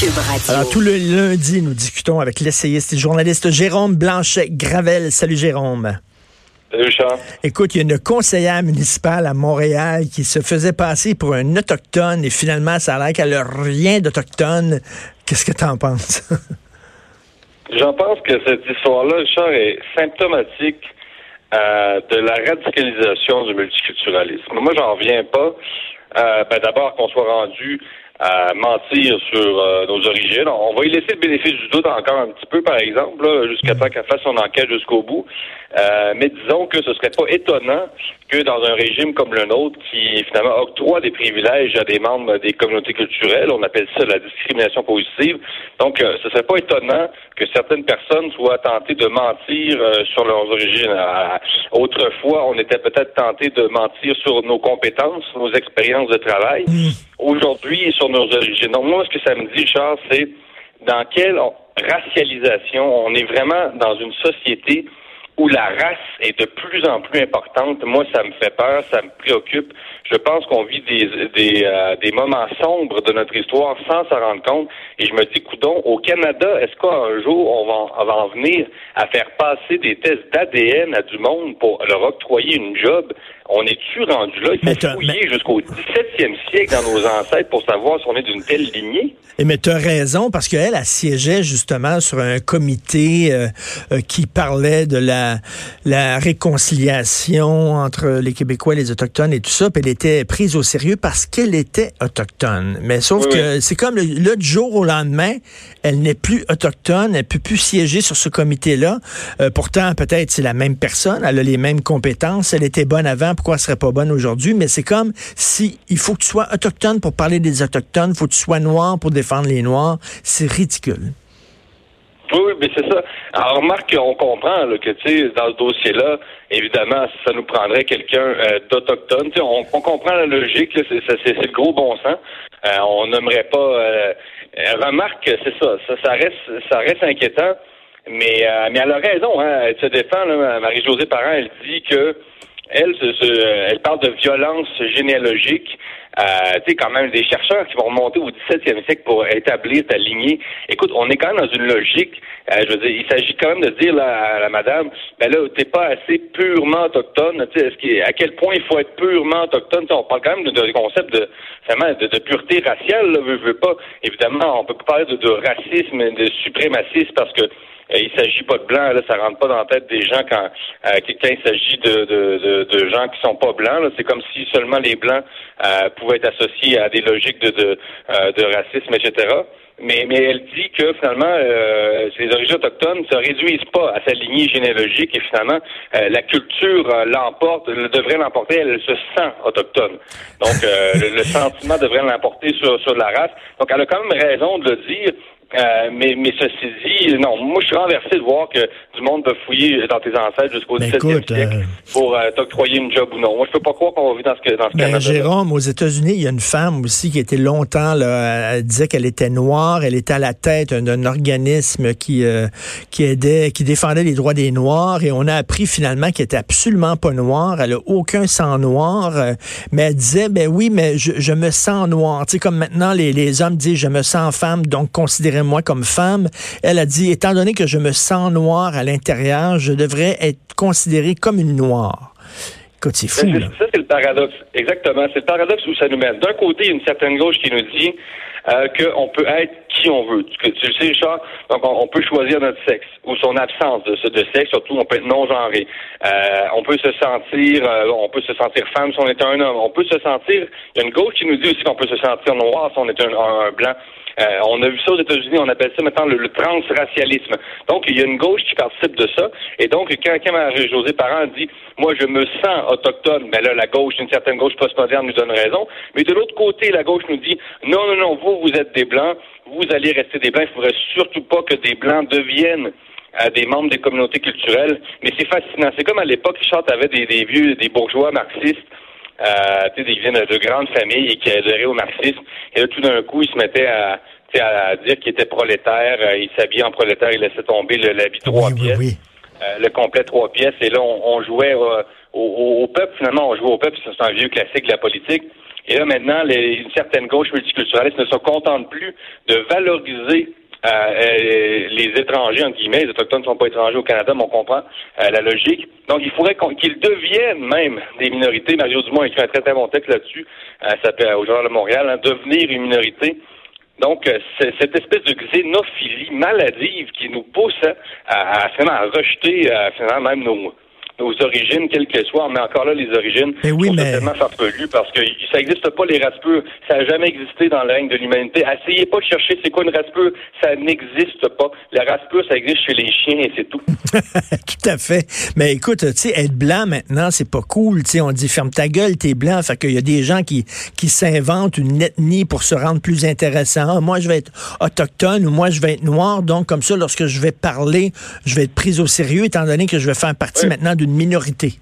Cube Radio. Alors, tout le lundi, nous discutons avec l'essayiste et journaliste Jérôme Blanchet-Gravel. Salut, Jérôme. Salut, Charles. Écoute, il y a une conseillère municipale à Montréal qui se faisait passer pour un autochtone et finalement, ça a l'air qu'elle n'a rien d'autochtone. Qu'est-ce que tu en penses? J'en pense que cette histoire-là, Richard, est symptomatique euh, de la radicalisation du multiculturalisme. Moi, j'en reviens pas. Euh, ben, D'abord, qu'on soit rendu à mentir sur euh, nos origines. On va y laisser le bénéfice du doute encore un petit peu, par exemple, jusqu'à temps qu'elle fasse son enquête jusqu'au bout. Euh, mais disons que ce serait pas étonnant que dans un régime comme le nôtre, qui finalement octroie des privilèges à des membres des communautés culturelles, on appelle ça la discrimination positive. Donc, euh, ce serait pas étonnant que certaines personnes soient tentées de mentir sur leurs origines. autrefois, on était peut-être tenté de mentir sur nos compétences, nos expériences de travail. Mm. Aujourd'hui, sur nos origines. Donc, moi, ce que ça me dit, Charles, c'est dans quelle racialisation on est vraiment dans une société où la race est de plus en plus importante. Moi, ça me fait peur, ça me préoccupe. Je pense qu'on vit des, des, euh, des moments sombres de notre histoire sans s'en rendre compte. Et je me dis, coudon, au Canada, est-ce qu'un jour, on va, on va en venir à faire passer des tests d'ADN à du monde pour leur octroyer une job? On est-tu rendu là? Il faut fouiller jusqu'au 17e siècle dans nos ancêtres pour savoir si on est d'une telle lignée. Et mais tu as raison, parce qu'elle, elle siégeait justement sur un comité euh, euh, qui parlait de la, la réconciliation entre les Québécois et les Autochtones et tout ça, puis elle était prise au sérieux parce qu'elle était autochtone. Mais sauf que c'est comme le, le, jour au lendemain, elle n'est plus autochtone, elle peut plus siéger sur ce comité-là. Euh, pourtant, peut-être c'est la même personne, elle a les mêmes compétences, elle était bonne avant, pourquoi elle serait pas bonne aujourd'hui? Mais c'est comme si il faut que tu sois autochtone pour parler des autochtones, faut que tu sois noir pour défendre les noirs. C'est ridicule. Oui, mais c'est ça. Alors, remarque qu'on comprend que, tu sais, dans ce dossier-là, évidemment, ça nous prendrait quelqu'un euh, d'autochtone. On, on, comprend la logique, c'est le gros bon sens. Euh, on n'aimerait pas... Euh, remarque, c'est ça, ça, reste, ça reste inquiétant. Mais, mais elle a raison, hein, elle se défend, Marie-Josée Parent, elle dit que elle, elle parle de violence généalogique. Euh, tu sais, quand même, des chercheurs qui vont remonter au 17e siècle pour établir ta lignée. Écoute, on est quand même dans une logique. Euh, je veux dire, il s'agit quand même de dire là, à la madame, ben là, t'es pas assez purement autochtone. Tu sais, est-ce à quel point il faut être purement autochtone? On parle quand même de, concept de, de, de pureté raciale. Là, veut, pas. Évidemment, on peut pas parler de, de racisme, de suprémacisme parce que il s'agit pas de blancs, là, ça rentre pas dans la tête des gens quand, euh, il s'agit de, de, de, gens qui sont pas blancs. C'est comme si seulement les blancs euh, pouvaient être associés à des logiques de, de, de racisme, etc. Mais, mais elle dit que finalement, euh, ces origines autochtones ne se réduisent pas à sa lignée généalogique et finalement, la culture l'emporte, devrait l'emporter, elle se sent autochtone. Donc, le, le, sentiment devrait l'emporter sur, sur la race. Donc, elle a quand même raison de le dire. Euh, mais, mais ceci dit, non, moi je suis renversé de voir que du monde peut fouiller dans tes ancêtres jusqu'au 17e siècle euh, pour euh, t'octroyer une job ou non. Moi je peux pas croire qu'on va vivre dans ce, dans ce ben, Canada. Jérôme, aux États-Unis, il y a une femme aussi qui était longtemps, là, elle disait qu'elle était noire, elle était à la tête d'un organisme qui qui aidait, qui défendait les droits des Noirs et on a appris finalement qu'elle était absolument pas noire, elle a aucun sang noir, mais elle disait, ben oui, mais je, je me sens noire. Tu sais, comme maintenant les, les hommes disent, je me sens femme, donc considérez moi comme femme. Elle a dit, étant donné que je me sens noire à l'intérieur, je devrais être considérée comme une noire. Écoute, c'est fou. Ben, ça, c'est le paradoxe. Exactement. C'est le paradoxe où ça nous mène. D'un côté, il y a une certaine gauche qui nous dit euh, qu'on peut être qui on veut. Tu, tu le sais, Charles, donc on, peut choisir notre sexe ou son absence de, de sexe, surtout on peut être non-genré. Euh, on peut se sentir euh, on peut se sentir femme si on est un homme. On peut se sentir il y a une gauche qui nous dit aussi qu'on peut se sentir noir si on est un, un blanc. Euh, on a vu ça aux États-Unis, on appelle ça maintenant le, transracialisme. Donc, il y a une gauche qui participe de ça. Et donc, quand, quand José Parent dit Moi, je me sens autochtone, mais là, la gauche, une certaine gauche postmoderne nous donne raison. Mais de l'autre côté, la gauche nous dit Non, non, non, vous, vous êtes des Blancs, vous allez rester des Blancs, il ne faudrait surtout pas que des Blancs deviennent euh, des membres des communautés culturelles. Mais c'est fascinant. C'est comme à l'époque, Richard avait des, des vieux, des bourgeois marxistes euh, sais, viennent de grandes familles et qui adhéraient au marxisme. Et là, tout d'un coup, ils se mettaient à, à dire qu'il était prolétaire. Euh, il s'habillait en prolétaire, il laissait tomber l'habit trois pièces. Euh, le complet trois pièces. Et là, on, jouait au, au, peuple, finalement, on jouait au peuple. C'est un vieux classique de la politique. Et là, maintenant, les, une certaine gauche multiculturaliste ne se contente plus de valoriser euh, euh, les étrangers, en guillemets, les Autochtones ne sont pas étrangers au Canada, mais on comprend euh, la logique. Donc, il faudrait qu'ils deviennent même des minorités. Mario Dumont a écrit un très très bon texte là-dessus, ça s'appelle au Journal de Montréal, hein, devenir une minorité. Donc, cette espèce de xénophilie maladive qui nous pousse à, à, à rejeter finalement même nos, nos origines, quelles qu'elles soient. Mais encore là, les origines mais oui, sont mais... tellement farfelues parce que ça n'existe pas, les races Ça n'a jamais existé dans le règne de l'humanité. Essayez pas de chercher c'est quoi une race pure. Ça n'existe pas. La race pure, ça existe chez les chiens et c'est tout. tout à fait. Mais écoute, tu sais, être blanc maintenant, c'est pas cool. Tu sais, on dit ferme ta gueule, t'es blanc. Fait qu'il y a des gens qui, qui s'inventent une ethnie pour se rendre plus intéressant. Moi, je vais être autochtone ou moi, je vais être noir. Donc, comme ça, lorsque je vais parler, je vais être pris au sérieux, étant donné que je vais faire partie maintenant d'une minorité.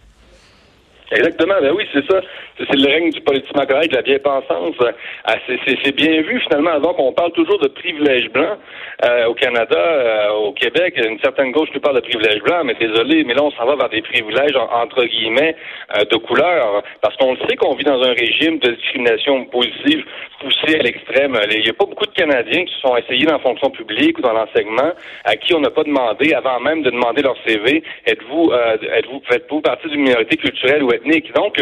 Exactement, ben oui, c'est ça. C'est le règne du politiquement correct, de la bien-pensance. Ah, c'est bien vu, finalement, avant qu'on parle toujours de privilèges blancs euh, au Canada, euh, au Québec. Une certaine gauche nous parle de privilèges blancs, mais désolé, mais là, on s'en va vers des privilèges, entre guillemets, euh, de couleur. Parce qu'on le sait qu'on vit dans un régime de discrimination positive poussé à l'extrême. Il n'y a pas beaucoup de Canadiens qui se sont essayés dans la fonction publique ou dans l'enseignement à qui on n'a pas demandé, avant même de demander leur CV, êtes-vous êtes-vous faites-vous partie d'une minorité culturelle ou ethnique? Donc,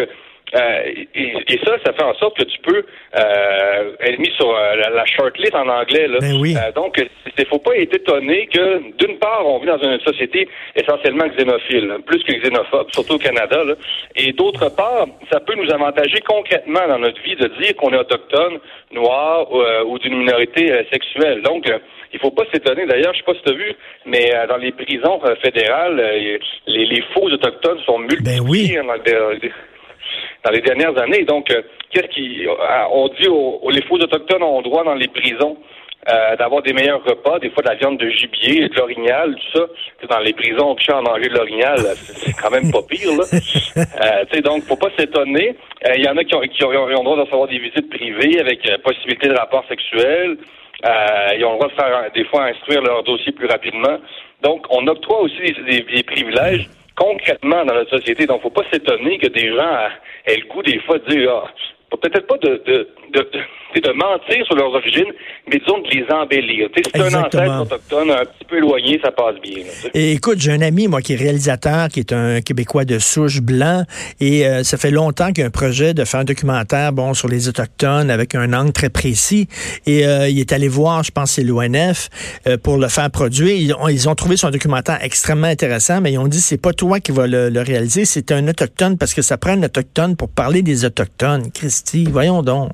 euh, et, ça, ça fait en sorte que tu peux euh, être mis sur euh, la, shortlist en anglais. Là. Ben oui. donc, il faut pas être étonné que, d'une part, on vit dans une société essentiellement xénophile, plus que xénophobe, surtout au Canada. Là, et d'autre part, ça peut nous avantager concrètement dans notre vie de dire qu'on est autochtone, noir ou d'une minorité sexuelle. Donc, il faut pas s'étonner. D'ailleurs, je sais pas si tu as vu, mais dans les prisons fédérales, les, faux autochtones sont multipliés. Ben oui dans les dernières années. Donc, euh, qu'est-ce qui... Euh, on dit aux, les faux autochtones ont droit dans les prisons euh, d'avoir des meilleurs repas, des fois de la viande de gibier, de l'orignal, tout ça. Dans les prisons, on peut en manger de l'orignal, c'est quand même pas pire. Là. Euh, donc, faut pas s'étonner. Il y en a qui ont, qui ont, le droit de recevoir des visites privées avec possibilité de rapport sexuel. ils ont le droit de faire des fois instruire leur dossier plus rapidement. Donc, on octroie aussi des privilèges concrètement dans notre société. Donc, faut pas s'étonner que des gens aient le goût des fois de dire ah, peut-être pas de, de, de, mentir sur leurs origines, mais disons de les embellir. C'est un ancêtre autochtone un petit peu éloigné, ça passe bien. et écoute, j'ai un ami, moi, qui est réalisateur, qui est un Québécois de souche blanc, et euh, ça fait longtemps qu'il y a un projet de faire un documentaire, bon, sur les Autochtones avec un angle très précis. Et euh, il est allé voir, je pense, c'est l'ONF, euh, pour le faire produire. Ils ont, ils ont, trouvé son documentaire extrêmement intéressant, mais ils ont dit, c'est pas toi qui vas le, réaliser, c'est un Autochtone, parce que ça prend un Autochtone pour parler des Autochtones. Christy, voyons donc.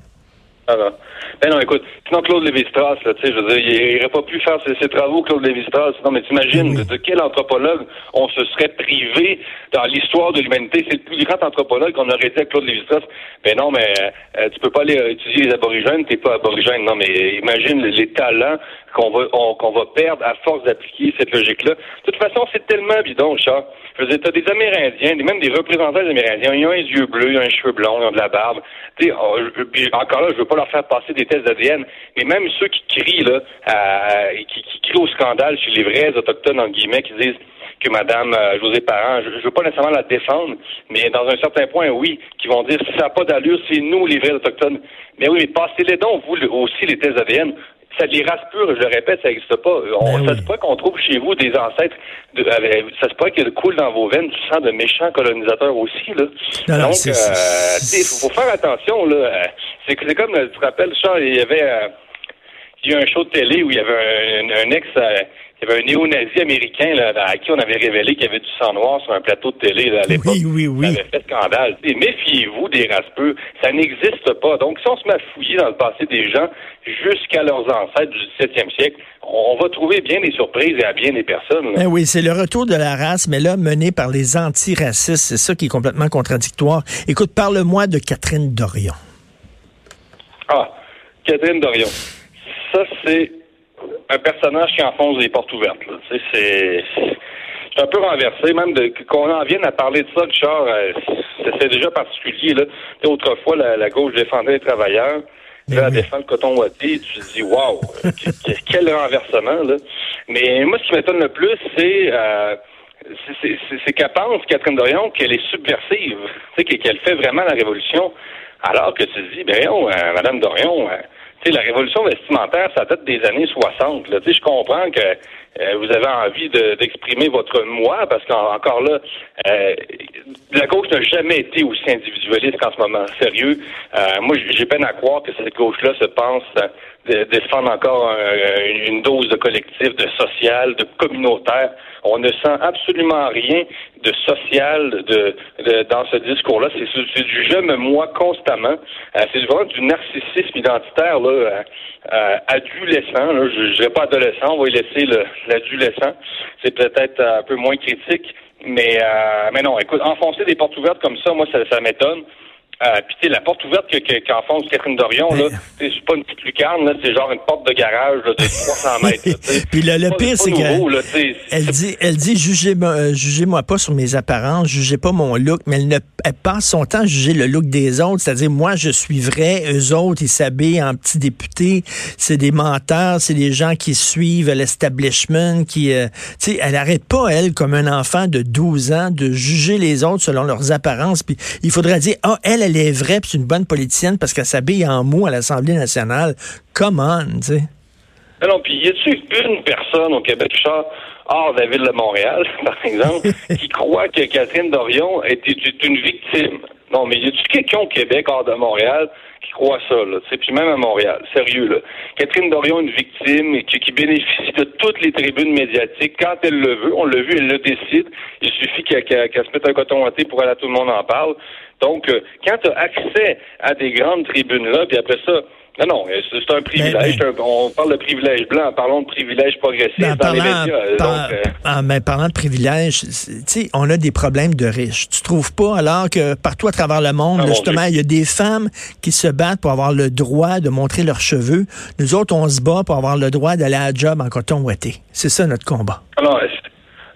Ben non, écoute, sinon Claude Lévi-Strauss, tu sais, je veux dire, il n'aurait pas pu faire ses, travaux, Claude Lévi-Strauss. Non, mais t'imagines de, quel anthropologue on se serait privé dans l'histoire de l'humanité? C'est le plus grand anthropologue qu'on aurait dit à Claude Lévi-Strauss. Ben non, mais euh, tu peux pas aller étudier les aborigènes, t'es pas aborigène. Non, mais imagine les, talents qu'on va qu'on va perdre à force d'appliquer cette logique-là. De toute façon, c'est tellement bidon, Charles. Je veux dire, t'as des Amérindiens, même des représentants des Amérindiens, ils ont un yeux bleus, ils ont un cheveu blond, ils ont de la barbe. Tu sais, oh, encore là, je veux pas leur faire passer des tests d'ADN, mais même ceux qui crient, là, qui, crient au scandale chez les vrais autochtones, en guillemets, qui disent que Mme euh, José Parent, je ne veux pas nécessairement la défendre, mais dans un certain point, oui, qui vont dire ça n'a pas d'allure, c'est nous les vrais autochtones. Mais oui, mais passez-les donc, vous aussi, les tests d'ADN. Ça, les races pures, je le répète, ça n'existe pas. On, ben ça se pourrait qu'on trouve chez vous des ancêtres. De, ça se pourrait qu'il coule dans vos veines du sang de méchants colonisateurs aussi. Là. Donc, il euh, faut, faire attention. là. C'est comme, tu te rappelles, Charles, il y avait... Euh, il y a eu un show de télé où il y avait un, ex, euh, il y avait un néo-nazi américain là, à qui on avait révélé qu'il y avait du sang noir sur un plateau de télé là, à l'époque. Oui, oui, oui. Ça avait fait scandale. Méfiez-vous des raspeux. Ça n'existe pas. Donc, si on se met à fouiller dans le passé des gens jusqu'à leurs ancêtres du 17e siècle, on va trouver bien des surprises et à bien des personnes. Eh oui, c'est le retour de la race, mais là, mené par les antiracistes. C'est ça qui est complètement contradictoire. Écoute, parle-moi de Catherine Dorion. Ah, Catherine Dorion ça, c'est un personnage qui enfonce des portes ouvertes. C'est un peu renversé, même qu'on en vienne à parler de ça, Richard, euh, c'est déjà particulier. Là. Autrefois, la, gauche défendait les travailleurs. Là, elle défend le coton ouaté, tu te dis, waouh, quel renversement. Là. Mais moi, ce qui m'étonne le plus, c'est euh, c'est qu'elle pense, Catherine Dorion, qu'elle est subversive, qu'elle fait vraiment la révolution Alors que tu te dis, ben, oh, Madame Dorion, tu la révolution vestimentaire, ça date des années 60. Là. Je comprends que euh, vous avez envie d'exprimer votre moi, parce qu'encore là, euh, la gauche n'a jamais été aussi individualiste qu'en ce moment. Sérieux, euh, moi, j'ai peine à croire que cette gauche-là se pense de, défendre encore une dose de collectif, de social, de communautaire. On ne sent absolument rien de social de, dans ce discours-là. C'est du je me moi constamment. c'est vraiment du narcissisme identitaire là, adolescent. Là. Je ne dirais pas adolescent, on va y laisser le, l'adolescent. C'est peut-être un peu moins critique. Mais, euh, mais non, écoute, enfoncer des portes ouvertes comme ça, moi, ça, ça m'étonne. Euh, puis tu sais, la porte ouverte qu'enfonce Catherine Dorion, là, c'est pas une petite lucarne, là, c'est genre une porte de garage de 300 mètres. puis le, pire, c'est qu'elle elle dit, elle dit, jugez-moi euh, jugez pas sur mes apparences, jugez pas mon look, mais elle ne elle passe son temps à juger le look des autres, c'est-à-dire moi je suis vrai, eux autres ils s'habillent en petits députés, c'est des menteurs, c'est des gens qui suivent l'establishment, qui, euh, tu sais, elle arrête pas elle comme un enfant de 12 ans de juger les autres selon leurs apparences, puis il faudrait dire ah elle elle est vraie, puis c'est une bonne politicienne parce qu'elle s'habille en mou à l'Assemblée nationale. Come on, tu sais. Non, puis y a-tu une personne au Québec, hors de la ville de Montréal, par exemple, qui croit que Catherine Dorion était une victime? Non, mais y a-tu quelqu'un au Québec, hors de Montréal, qui croit ça, là? Puis même à Montréal, sérieux, là. Catherine Dorion est une victime et qui, bénéficie de toutes les tribunes médiatiques quand elle le veut. On l'a vu, elle le décide. Il suffit qu'elle se mette un coton thé pour aller à tout le monde en parle. Donc, euh, quand tu as accès à des grandes tribunes-là, puis après ça, non, non, c'est un privilège. on parle de privilège blanc, parlons de privilège progressif ben, dans les médias. Euh, ah, mais parlant de privilège, tu sais, on a des problèmes de riches. Tu trouves pas alors que partout à travers le monde, ah, justement, il y a des femmes qui se battent pour avoir le droit de montrer leurs cheveux. Nous autres, on se bat pour avoir le droit d'aller à la job en coton ouaté. C'est ça notre combat. Alors, ah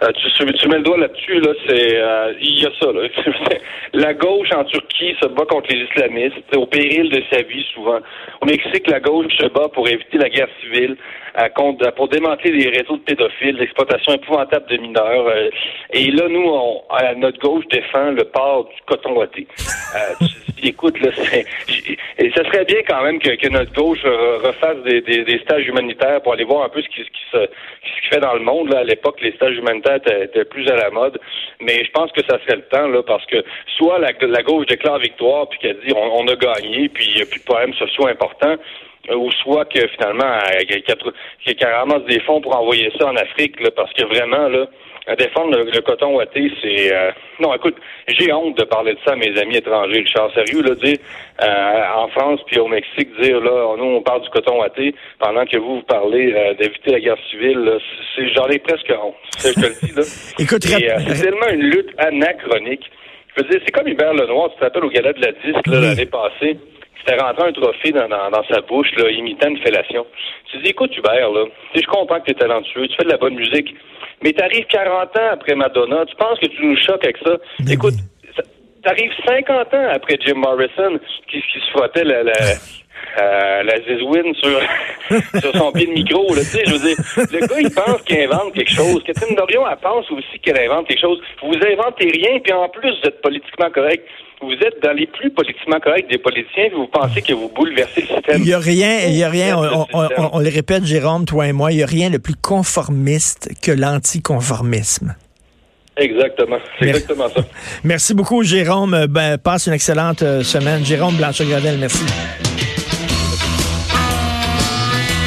euh, tu, tu, mets le doigt là-dessus, là, c'est euh, il y a ça. Là. la gauche en Turquie se bat contre les islamistes, au péril de sa vie souvent. Au Mexique, la gauche se bat pour éviter la guerre civile, contre, pour démanteler les réseaux de pédophiles, l'exploitation épouvantable de mineurs. Euh, et là, nous, on, notre gauche défend le port du coton ouaté. Euh, écoute, là, et ça serait bien quand même que, que notre gauche refasse des, des, des, stages humanitaires pour aller voir un peu ce qui, ce qui se, ce qui fait dans le monde. Là. À l'époque, les stages humanitaires était, plus à la mode. Mais je pense que ça serait le temps, là, parce que soit la, gauche déclare victoire, puis qu'elle dit on, a gagné, puis il n'y a plus de problèmes sociaux importants, euh, ou soit que finalement, qu'elle ramasse des fonds pour envoyer ça en Afrique, là, parce que vraiment, là, défendre le, coton ouaté, c'est... Euh, non, écoute, j'ai honte de parler de ça à mes amis étrangers. Richard, sérieux, là, dire euh, en France puis au Mexique, dire, là, nous, on parle du coton ouaté pendant que vous, vous parlez euh, d'éviter la guerre civile, c'est, j'en ai presque honte. Je te le dis, là. écoute, c'est tellement une lutte anachronique. Je veux dire, c'est comme Hubert Lenoir, tu te rappelles au gala de la disque, l'année passée? S'était rentré un trophée dans, dans, sa bouche, là, imitant une fellation. Tu dis, écoute, Hubert, là, je comprends que tu es talentueux, tu fais de la bonne musique, mais tu arrives 40 ans après Madonna, tu penses que tu nous choques avec ça? Écoute, tu arrives 50 ans après Jim Morrison, qui, qui se frottait la, la, euh, la zizouine sur, sur son pied de micro. Là, je veux dire, le gars, il pense qu'il invente quelque chose. Catherine Dorion, elle pense aussi qu'elle invente quelque chose. Vous inventez rien, puis en plus, vous êtes politiquement correct vous êtes dans les plus politiquement corrects des politiciens, vous pensez que vous bouleversez le système. Il n'y a rien, il y a rien, on, le répète, Jérôme, toi et moi, il n'y a rien de plus conformiste que l'anticonformisme. Exactement, c'est exactement ça. Merci beaucoup, Jérôme. Ben, passe une excellente euh, semaine. Jérôme Blanchard-Gradel, merci.